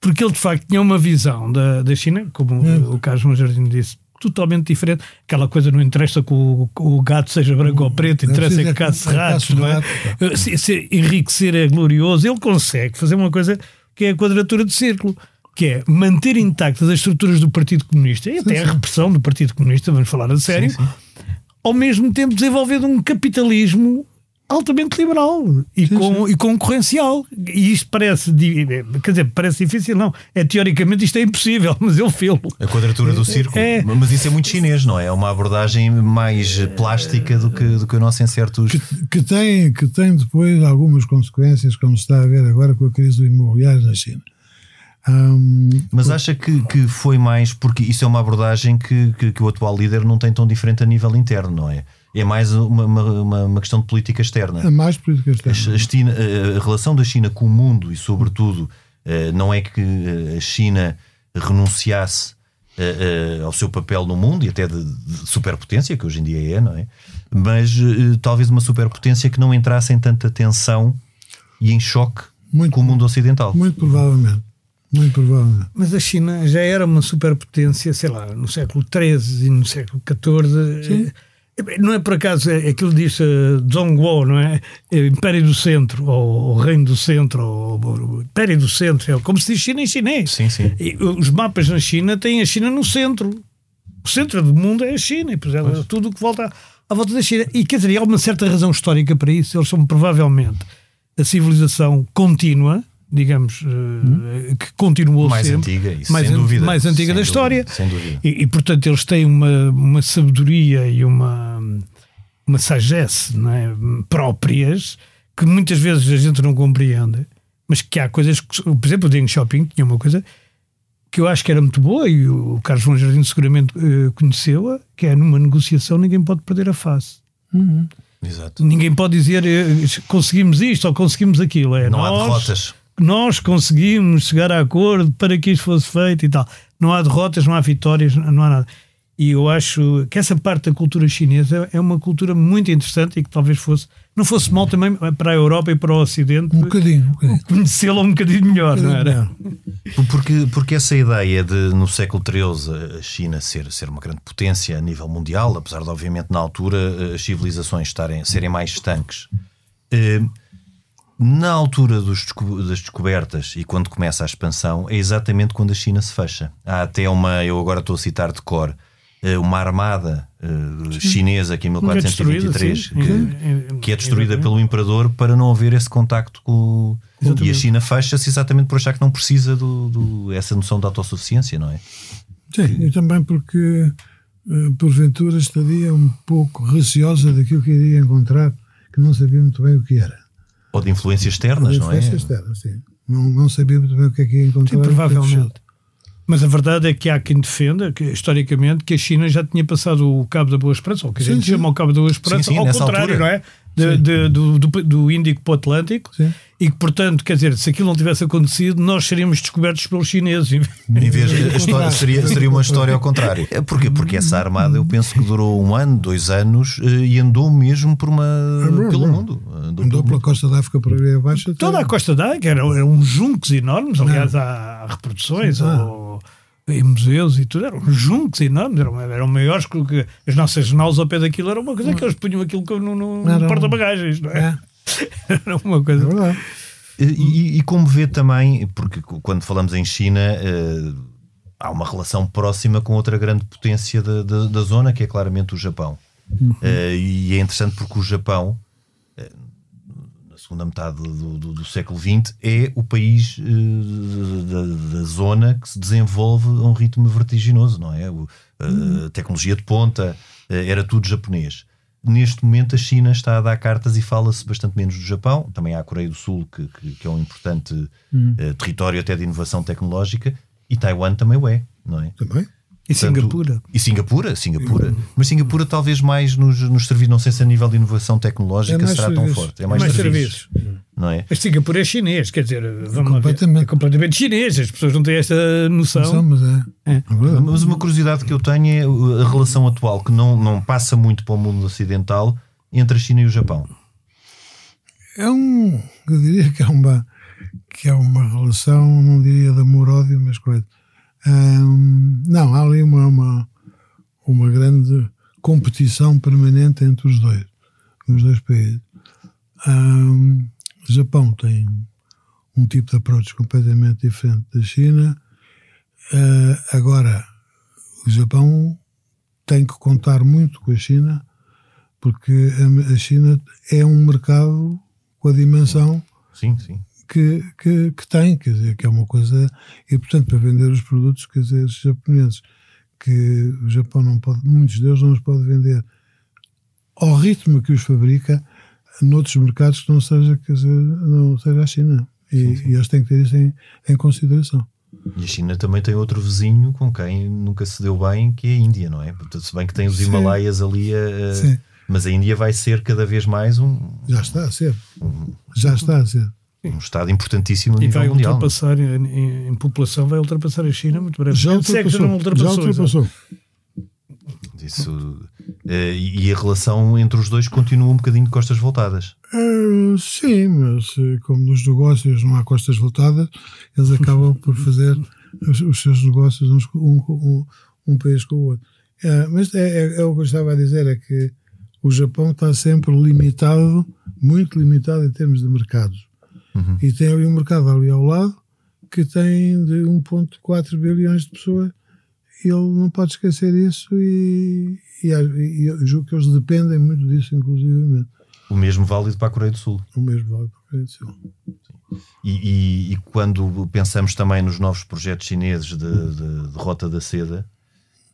Porque ele de facto tinha uma visão da, da China como é. o Carlos Jardim disse totalmente diferente. Aquela coisa não interessa que o, o gato seja branco ou preto, interessa é que caça ratos, não é? Se, se enriquecer é glorioso. Ele consegue fazer uma coisa que é a quadratura de círculo, que é manter intactas as estruturas do Partido Comunista e até sim, a repressão do Partido Comunista, vamos falar a sério, sim, sim. ao mesmo tempo desenvolver um capitalismo altamente liberal e, sim, com, sim. e concorrencial. E isto parece, quer dizer, parece difícil, não. É, teoricamente isto é impossível, mas ele fez A quadratura do círculo. É, mas isso é muito chinês, não é? É uma abordagem mais plástica do que, do que o nosso em certos. Que, que, tem, que tem depois algumas consequências, como se está a ver agora com a crise do imobiliário na China. Um, Mas acha que, que foi mais porque isso é uma abordagem que, que, que, o atual líder não tem tão diferente a nível interno, não é? É mais uma, uma, uma questão de política externa. É mais política externa. A, China, a relação da China com o mundo e, sobretudo, eh, não é que eh, a China renunciasse eh, ao seu papel no mundo e até de, de superpotência, que hoje em dia é, não é? Mas talvez uma superpotência que não entrasse em tanta tensão e em choque muito, com o mundo ocidental. Muito provavelmente. Muito provável. Mas a China já era uma superpotência, sei lá, no século XIII e no século XIV. Sim. Não é por acaso é, aquilo disse uh, Zhongguo, não é? é? Império do Centro, ou, ou Reino do Centro, ou, ou, Império do Centro, é como se diz China em chinês. Sim, sim. E, os mapas na China têm a China no centro. O centro do mundo é a China, e pois é, tudo o que volta à volta da China. E quer dizer, há uma certa razão histórica para isso. Eles são provavelmente a civilização contínua digamos, uh, que continuou mais sempre. Antiga, isso, mais sem an- dúvida. mais antiga Sem da dúvida, história. Sem dúvida. E, e, portanto eles têm uma, uma sabedoria e uma, uma sagesse é? próprias que muitas vezes a gente não compreende, mas que há coisas que, por exemplo, o Ding Shopping tinha uma coisa que eu acho que era muito boa e o Carlos João Jardim seguramente eh, conheceu-a, que é numa negociação ninguém pode perder a face. Exato. Ninguém pode dizer eh, conseguimos isto ou conseguimos aquilo. É, Não há nós- derrotas. Nós conseguimos chegar a acordo para que isto fosse feito e tal. Não há derrotas, não há vitórias, não há nada. E eu acho que essa parte da cultura chinesa é uma cultura muito interessante e que talvez fosse, não fosse mal também para a Europa e para o Ocidente Um bocadinho, um bocadinho. conhecê-la um bocadinho melhor, não era? Porque, porque essa ideia de, no século XIII, a China ser, ser uma grande potência a nível mundial, apesar de, obviamente, na altura, as civilizações estarem, serem mais estanques, eh, na altura desco- das descobertas e quando começa a expansão, é exatamente quando a China se fecha. Há até uma, eu agora estou a citar de cor, eh, uma armada eh, chinesa que em Que é destruída, 1423 sim. que, Sim. que é destruída Exatamente. pelo imperador para não haver esse contacto com. E a Exatamente. China fecha-se exatamente por achar que não precisa do, do- essa noção de autossuficiência, não é? Sim, e também porque, eh, porventura, estaria um pouco receosa daquilo que iria encontrar, que não sabia muito bem o que era. Ou de influências externas, não é? Influência externa, sim. Não, não sabia muito bem o que é que ia encontrar. Sim, provavelmente. Mas a verdade é que há quem defenda, que, historicamente, que a China já tinha passado o Cabo da Boa Esperança, ou que a gente sim. chama o Cabo da Boa Esperança, Sim, sim, ao contrário, altura. não é? De- de- do, do, do Índico para o Atlântico, Sim. E que, portanto, quer dizer, se aquilo não tivesse acontecido, nós seríamos descobertos pelos chineses. Em vez de, a história, seria, seria uma história ao contrário. É Porquê? Porque essa armada eu penso que durou um ano, dois anos eh, e andou mesmo por uma, pelo mundo. Andou Andou pela mundo. costa da África para aí abaixo. até- Toda a Costa d'África eram, eram juncos enormes, aliás, há reproduções Ah. ou, em museus e tudo, eram juncos enormes, eram, eram maiores que as nossas naus ao pé daquilo, era uma coisa que eles punham aquilo no, no, no porta-bagagens, não é? É, Era uma coisa. é verdade. E, e- como vê também, porque quando falamos em China, eh, há uma relação próxima com outra grande potência da, da, da zona, que é claramente o Japão. Eh, e é interessante porque o Japão, eh, na segunda metade do, do- do século XX, é o país eh, da, da zona que se desenvolve a um ritmo vertiginoso, não é? O- a tecnologia de ponta, era tudo japonês. Neste momento a China está a dar cartas e fala-se bastante menos do Japão. Também há a Coreia do Sul, que, que- que é um importante eh, território até de inovação tecnológica, e Taiwan também o é, não é? Também. E Portanto, Singapura. E Singapura, Singapura. Mas Singapura talvez mais nos, nos serviços, não sei se a nível de inovação tecnológica É será tão serviços. forte. É mais, Mais serviços, Não é? Mas Singapura é chinês, quer dizer, vamos lá ver. Completamente. É completamente chinês, as pessoas não têm esta noção. Não, mas é. É. é. Mas uma curiosidade que eu tenho é a relação atual, que não, não passa muito para o mundo ocidental, entre a China e o Japão. É um. Eu diria que é uma, que é uma relação, não diria de amor-ódio, mas coisa. Hum, não, há ali uma, uma, uma grande competição permanente entre os dois, os dois países. Hum, o Japão tem um tipo de approach completamente diferente da China. Ah, agora, o Japão tem que contar muito com a China, porque a, a China é um mercado com a dimensão Sim, sim. Que, que, que tem, quer dizer, que é uma coisa. E, portanto, para vender os produtos, quer dizer, os japoneses, que o Japão não pode, muitos deles não os pode vender ao ritmo que os fabrica noutros mercados que não seja, quer dizer, não seja a China. E, e eles têm que ter isso em, em consideração. E a China também tem outro vizinho com quem nunca se deu bem, que é a Índia, não é? Portanto, se bem que tem os Sim. Himalaias ali, a- a- Sim. mas a Índia vai ser cada vez mais um, Já está a ser. Já está a ser. Um Estado importantíssimo a E nível vai mundial. ultrapassar, em, em- em população, vai ultrapassar a China muito breve. Já é ultrapassou. não ultrapassou. Já ultrapassou. Isso, eh, e e a relação entre os dois continua um bocadinho de costas voltadas. Ah, sim, mas eh, como nos negócios não há costas voltadas, eles acabam por fazer os, os seus negócios uns, com- um, um, um país com o outro. Ah, mas é, é, é o que eu estava a dizer, é que o Japão está sempre limitado, muito limitado em termos de mercados. E tem ali um mercado ali ao lado que tem de 1.4 bilhões de pessoas. Ele não pode esquecer isso e, e, e eu julgo que eles dependem muito disso, inclusivamente. O mesmo válido para a Coreia do Sul. O mesmo vale para a Coreia do Sul. E, e, e, quando pensamos também nos novos projetos chineses de, de, de Rota da Seda,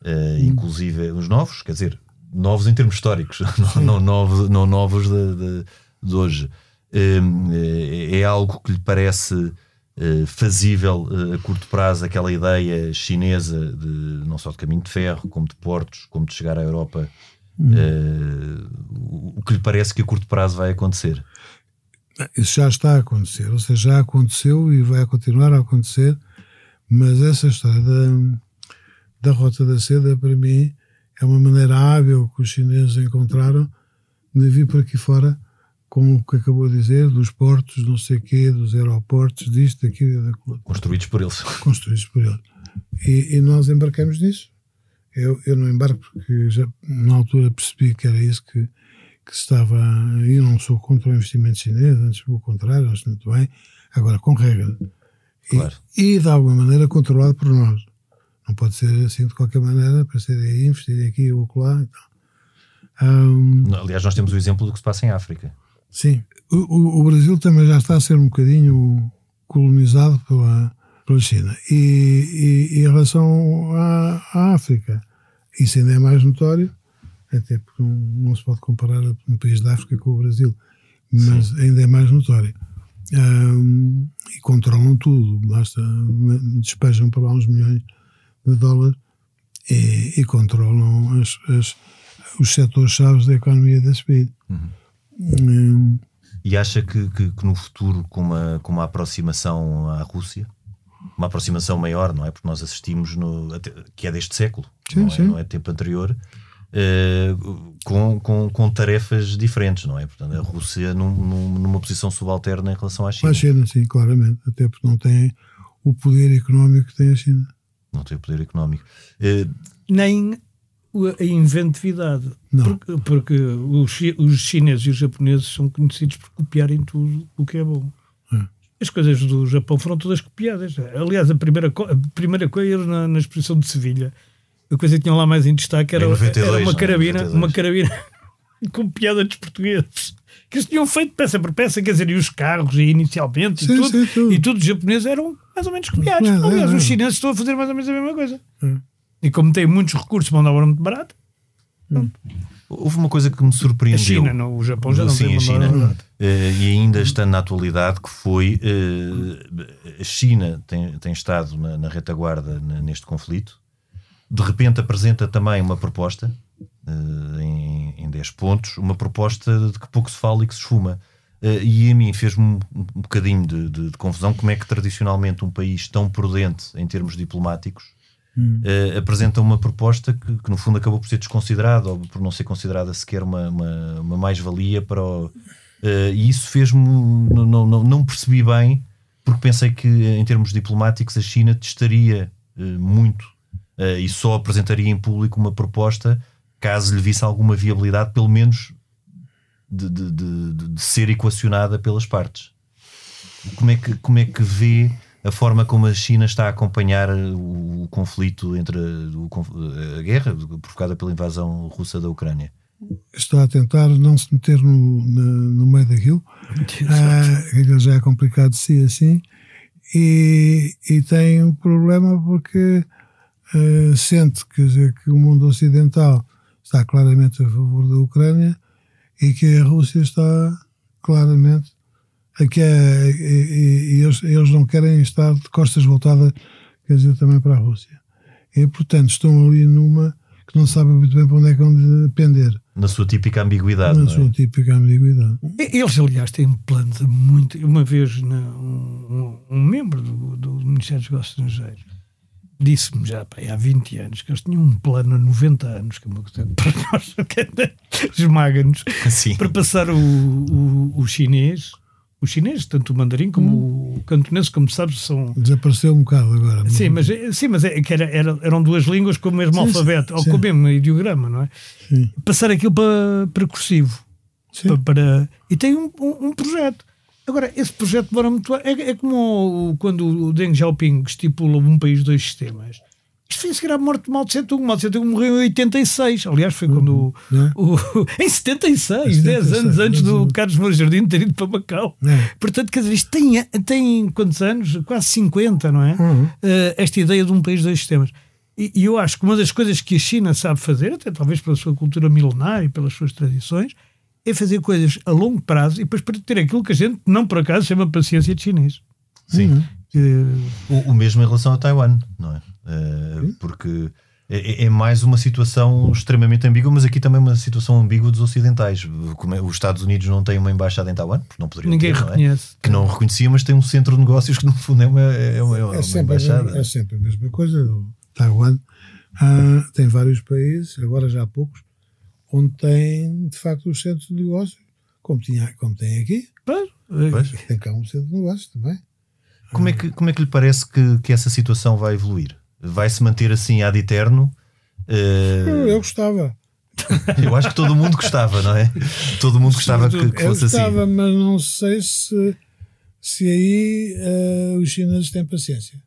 uh, inclusive os novos, quer dizer, novos em termos históricos, não, não, novos, não novos de, de, de hoje, é algo que lhe parece uh, fazível a curto prazo, aquela ideia chinesa de não só de caminho de ferro, como de portos, como de chegar à Europa. o que lhe parece que a curto prazo vai acontecer? Isso já está a acontecer, ou seja, já aconteceu e vai continuar a acontecer, mas essa história da, da Rota da Seda, para mim, é uma maneira hábil que os chineses encontraram de vir por aqui fora com o que acabou de dizer, dos portos, não sei quê, dos aeroportos, disto, daquilo e daquilo. Construídos por eles. Construídos por eles. E, e nós embarcamos nisso. Eu, eu não embarco porque já na altura percebi que era isso que que estava. Eu não sou contra o investimento chinês, antes pelo contrário, acho muito bem, agora com regra. Claro. E, e, de alguma maneira controlado por nós. Não pode ser assim de qualquer maneira, para ser aí, investir aqui ou lá. Um, Aliás, nós temos o exemplo do que se passa em África. Sim. O, o, Brasil também já está a ser um bocadinho colonizado pela, pela China. E, e, e em relação à, à África, isso ainda é mais notório até porque não, não, se pode comparar um país da África com o Brasil, mas Sim. ainda é mais notório. Um, e controlam tudo, basta despejam para lá uns milhões de dólares e, e controlam as, as, os setores-chave da economia desse país. Uhum. E acha que, que, que, no futuro, com uma, com uma aproximação à Rússia, uma aproximação maior, não é? Porque nós assistimos, no, que é deste século, sim, não, é, não é tempo anterior, uh, com, com, com, tarefas diferentes, não é? Portanto, a Rússia num, num, numa posição subalterna em relação à China. A China, sim, claramente, até porque não tem o poder económico que tem a China. Não tem o poder económico. Uh, Nem a inventividade. Porque, porque os, os chineses e os japoneses são conhecidos por copiarem tudo o que é bom. É. As coisas do Japão foram todas copiadas. Aliás, a primeira, a primeira coisa na, na exposição de Sevilha a coisa que tinham lá mais em destaque era, 92, era uma carabina, não, uma carabina com piada dos portugueses. Que eles tinham feito peça por peça, quer dizer, e os carros, e inicialmente, sim, e, tudo, sim, tudo. e tudo os japoneses eram mais ou menos copiados. Não, Aliás, não, os chineses estão a fazer mais ou menos a mesma coisa. E como têm muitos recursos, mão de obra muito barata. Hum. Houve uma coisa que me surpreendeu. A China, não, o Japão já não Sim, tem a China, uh, e ainda está na atualidade, que foi uh, a China tem, tem estado na, na retaguarda neste conflito, de repente apresenta também uma proposta uh, em, em 10 pontos, uma proposta de que pouco se fala e que se esfuma. E a mim fez-me um, um bocadinho de, de, de, confusão como é que tradicionalmente um país tão prudente em termos diplomáticos uh, apresenta uma proposta que, que, no fundo acabou por ser desconsiderada ou por não ser considerada sequer uma, uma, uma mais-valia para o, uh, e isso fez-me não, não, não percebi bem porque pensei que em termos diplomáticos a China testaria muito uh, e só apresentaria em público uma proposta caso lhe visse alguma viabilidade, pelo menos de, de, de, de, ser equacionada pelas partes. Como é, que, como é que vê a forma como a China está a acompanhar o, o conflito entre o, a guerra provocada pela invasão russa da Ucrânia? Está a tentar não se meter no, no, no meio daquilo. Ah, já é complicado de si assim. E, e tem um problema porque uh, sente quer dizer, que o mundo ocidental está claramente a favor da Ucrânia e que a Rússia está claramente aqui é, e, e eles, eles, não querem estar de costas voltadas quer dizer também para a Rússia. E portanto estão ali numa que não sabem muito bem para onde é que vão depender na sua típica ambiguidade na é? sua típica ambiguidade. Eles aliás têm planos muito. Uma vez na, um, um, membro do, do Ministério dos Negócios Estrangeiros disse-me já pá, há 20 anos que eles tinham um plano a 90 anos, que é uma coisa para nós esmaga-nos, para passar o, o, o, chinês. O chinês, tanto o mandarim como hum. o cantonês, como sabes, são. Desapareceu um bocado agora. Sim, mas, sim, mas é, que era, era, eram duas línguas com o mesmo sim, alfabeto, sim, ou com o mesmo ideograma, não é? Sim. Passar aquilo para, para cursivo. Para, para, e tem um, um, um projeto Agora, esse projeto demora muito. É, é como quando o Deng Xiaoping estipula um país, dois sistemas. Isto foi a seguir à morte de Mao Tse Tung. Mao Tse Tung morreu em 86. Aliás, foi quando. É. O, o- em 76, 10 76, anos antes do Carlos Moura Jardim ter ido para Macau. É. Portanto, quer dizer, isto tem, tem quantos anos? Quase 50, não é? Uhum. Eh, esta ideia de um país, dois sistemas. E, e eu acho que uma das coisas que a China sabe fazer, até talvez pela sua cultura milenar e pelas suas tradições, é fazer coisas a longo prazo e depois para ter aquilo que a gente, não por acaso, chama paciência de chinês. Sim. Que- O, o mesmo em relação a Taiwan, não é? Eh, porque é, é mais uma situação extremamente ambígua, mas aqui também uma situação ambígua dos ocidentais. Como é- os Estados Unidos não têm uma embaixada em Taiwan, porque não poderiam Ninguém ter, não é? reconhece. Que não reconhecia, mas tem um centro de negócios que no fundo é uma, é uma, é uma É sempre, a embaixada. é sempre a mesma coisa. O Taiwan ah, tem vários países, agora já há poucos, onde tem de facto os centros de negócio, como, tinha, como tem aqui. Pois. Tem cá um centro de negócios também. Como, é que, como é que lhe parece que, que essa situação vai evoluir? Vai se manter assim ad eterno? Eh, Eu, eu gostava. eu acho que todo mundo gostava, não é? Todo mundo gostava que, que Eu fosse assim. gostava, mas não sei se, se aí ah, os chineses têm paciência.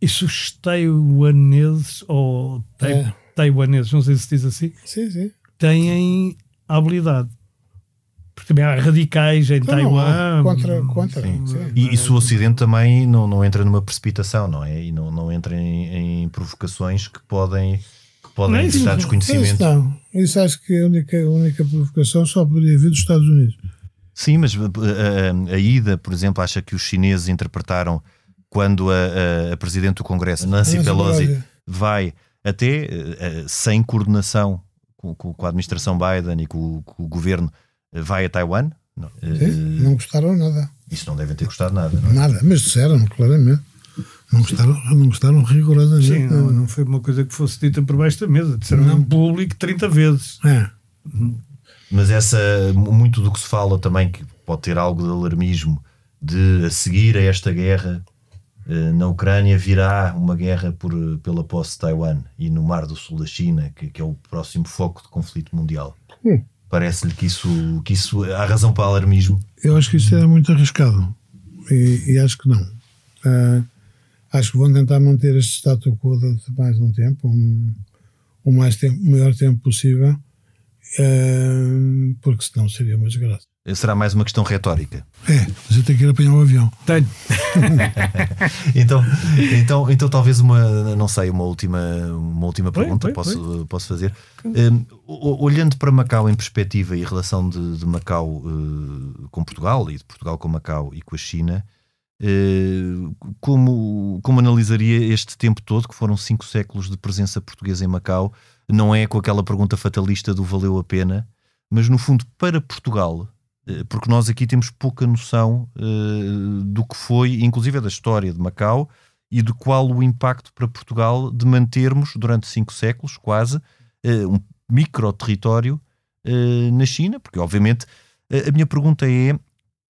Isso os taiwaneses, ou tai, É. taiwaneses, não sei se diz assim, Sim, sim. têm habilidade. Porque também há radicais em Então, Taiwan. contra, contra. Sim. sim. E, e se o Ocidente também não, não entra numa precipitação, não é? E não, não entra em, em provocações que podem, que podem Não não. desconhecimento. Isso não. Isso acho que a única, a única provocação só poderia vir dos Estados Unidos. Sim, mas a, a- a ida, por exemplo, acha que os chineses interpretaram quando a, a- a Presidente do Congresso, Nancy Nancy Pelosi, Pelosi. vai até uh, sem coordenação com, com- a administração Biden e com, o- com o governo, uh, vai a Taiwan? Não. Uh, Sim, não gostaram nada. isso não devem ter gostado nada. Não é? Nada. Mas disseram claramente. Não gostaram, não gostaram rigorosamente. Sim, não, não foi uma coisa que fosse dita por baixo da mesa. Disseram Não. em público 30 vezes. É. Mas essa, muito do que se fala também, que pode ter algo de alarmismo, de a seguir a esta guerra eh, na Ucrânia virá uma guerra por, pela posse de Taiwan e no Mar do Sul da China, que, que é o próximo foco de conflito mundial. Hum. Parece-lhe que isso, que isso há razão para alarmismo. Eu acho que isso era muito arriscado. E, e acho que não. Ah, acho que vão tentar manter este status quo durante mais um tempo, um, o mais tempo, maior tempo possível, ah, porque senão seria uma desgraça. Será mais uma questão retórica. É, você tem que ir apanhar o avião. Tenho. Então, então, então talvez uma, não sei, uma última, uma última pergunta põe, posso, posso fazer. Um, olhando para Macau em perspectiva e a relação de, de Macau eh, com Portugal e de Portugal com Macau e com a China, eh, como, como analisaria este tempo todo, que foram cinco séculos de presença portuguesa em Macau? Não é com aquela pergunta fatalista do valeu a pena, mas no fundo para Portugal, porque nós aqui temos pouca noção eh, do que foi, inclusive da história de Macau e de qual o impacto para Portugal de mantermos durante cinco séculos, quase, eh, um micro-território eh, na China, porque obviamente eh, a minha pergunta é,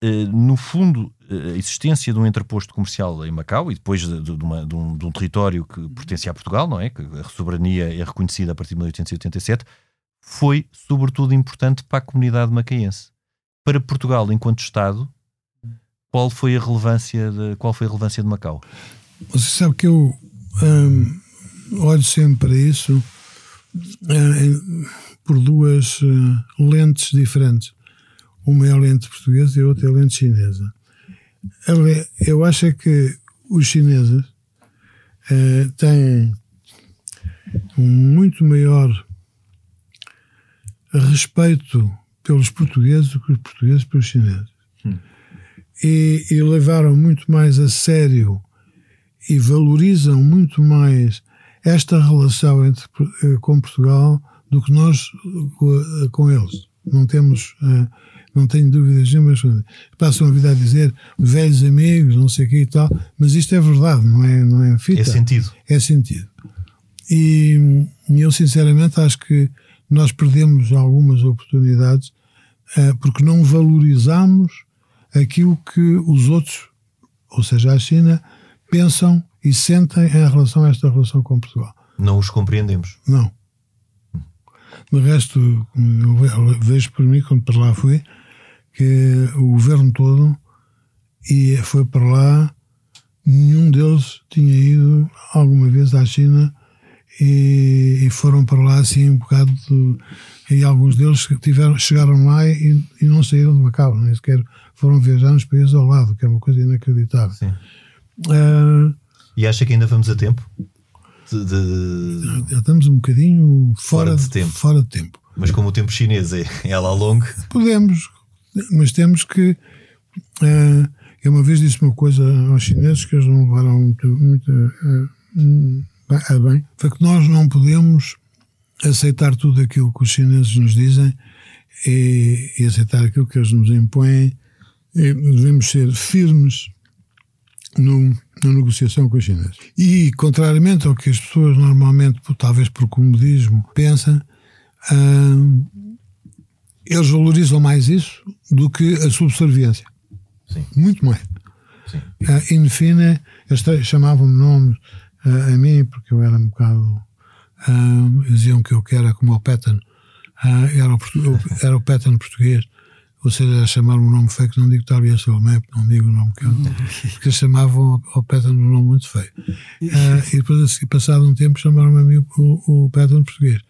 eh, no fundo, eh, a existência de um entreposto comercial em Macau e depois de, de- uma- de um, de um território que pertencia a Portugal, não é? Que a soberania é reconhecida a partir de 1887, foi sobretudo importante para a comunidade macaense. Para Portugal, enquanto Estado, qual foi a relevância de, qual foi a relevância de Macau? Você sabe que eu hum, olho sempre para isso hum, por duas hum, lentes diferentes. Uma é a lente portuguesa e a outra é a lente chinesa. Eu acho é que os chineses têm um muito maior respeito pelos portugueses do que os portugueses pelos chineses. E, e levaram muito mais a sério e valorizam muito mais esta relação entre, eh, com Portugal do que nós eh, com, com eles. Não temos, eh, não tenho dúvidas nenhumas. Passam a vida a dizer velhos amigos, não sei o que e tal, mas isto é verdade, não é, não é fita. É sentido. É sentido. E eu, sinceramente, acho que nós perdemos algumas oportunidades eh, porque não valorizamos aquilo que os outros, ou seja, a China, pensam e sentem em relação a esta relação com Portugal. Não os compreendemos. Não. De resto, eu vejo por mim, quando para lá fui, que o governo todo e foi para lá, nenhum deles tinha ido alguma vez à China e, e foram para lá assim um bocado. De, e alguns deles tiveram, chegaram lá e, e não saíram de Macau, nem sequer foram viajar nos países ao lado, que é uma coisa inacreditável. Sim. Uh, e acha que ainda vamos a tempo? De, de... Já estamos um bocadinho fora, fora de, tempo. Fora de tempo. Mas como o tempo chinês é, é lá longo. Podemos, mas temos que. Uh, eu uma vez disse uma coisa aos chineses que eles não levaram muito, muito uh, a bem. Foi que nós não podemos aceitar tudo aquilo que os chineses nos dizem e, e aceitar aquilo que eles nos impõem. E devemos ser firmes no, na negociação com os chineses. E, contrariamente ao que as pessoas normalmente, talvez por comodismo, pensam, hum, eles valorizam mais isso do que a subserviência. Sim. Muito mais. Sim. Uh, in fine, eles chamavam-me nomes uh, a mim, porque eu era um bocado. Uh, diziam que eu que era como o Patton, uh, era, o, era o Patton português. Ou seja, chamaram-me um nome feio que não digo Tabia Salomé, não digo o nome que eu. Porque chamavam ao Patton um nome muito feio. e depois, assim, passado um tempo, chamaram-me a mim o, o Patton português.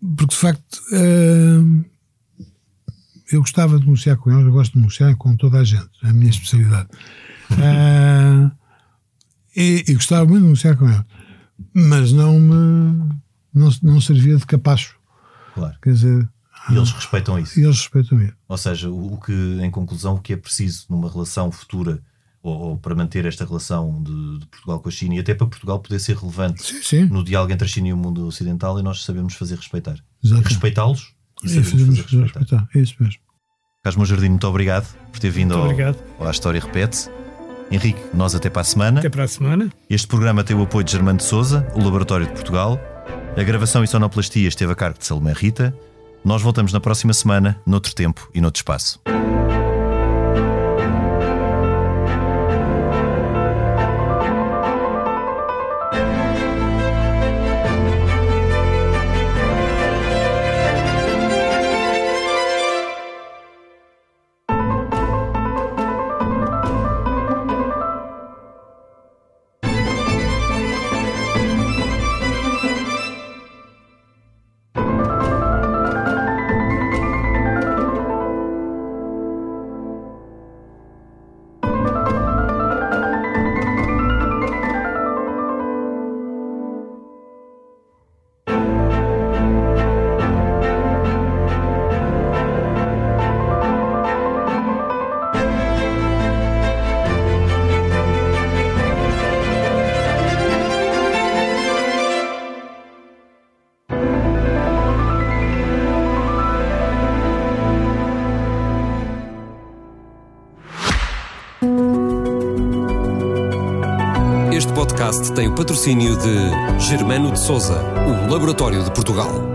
Porque de facto eu gostava de negociar com eles, eu gosto de negociar com toda a gente, é a minha especialidade. uh, e, e, gostava muito de negociar com eles, mas não me não, não servia de capacho. Claro. Quer dizer, e eles respeitam isso. E eles respeitam isso. Ou seja, o, o, que, em conclusão, o que é preciso numa relação futura ou, ou para manter esta relação de, de, Portugal com a China e até para Portugal poder ser relevante sim, sim. no diálogo entre a China e o mundo ocidental e nós sabemos fazer respeitar. Respeitá-los e sabemos fazer respeitar. respeitar. É isso mesmo. Carlos Jardim, muito obrigado por ter vindo ao, ao A História Repete. Henrique, nós até para a semana. Até para a semana. Este programa tem o apoio de Germano de Souza, o Laboratório de Portugal. A gravação e sonoplastia esteve a cargo de Salomé Rita. Nós voltamos na próxima semana, noutro tempo e noutro espaço. Germano de Souza, o Laboratório de Portugal.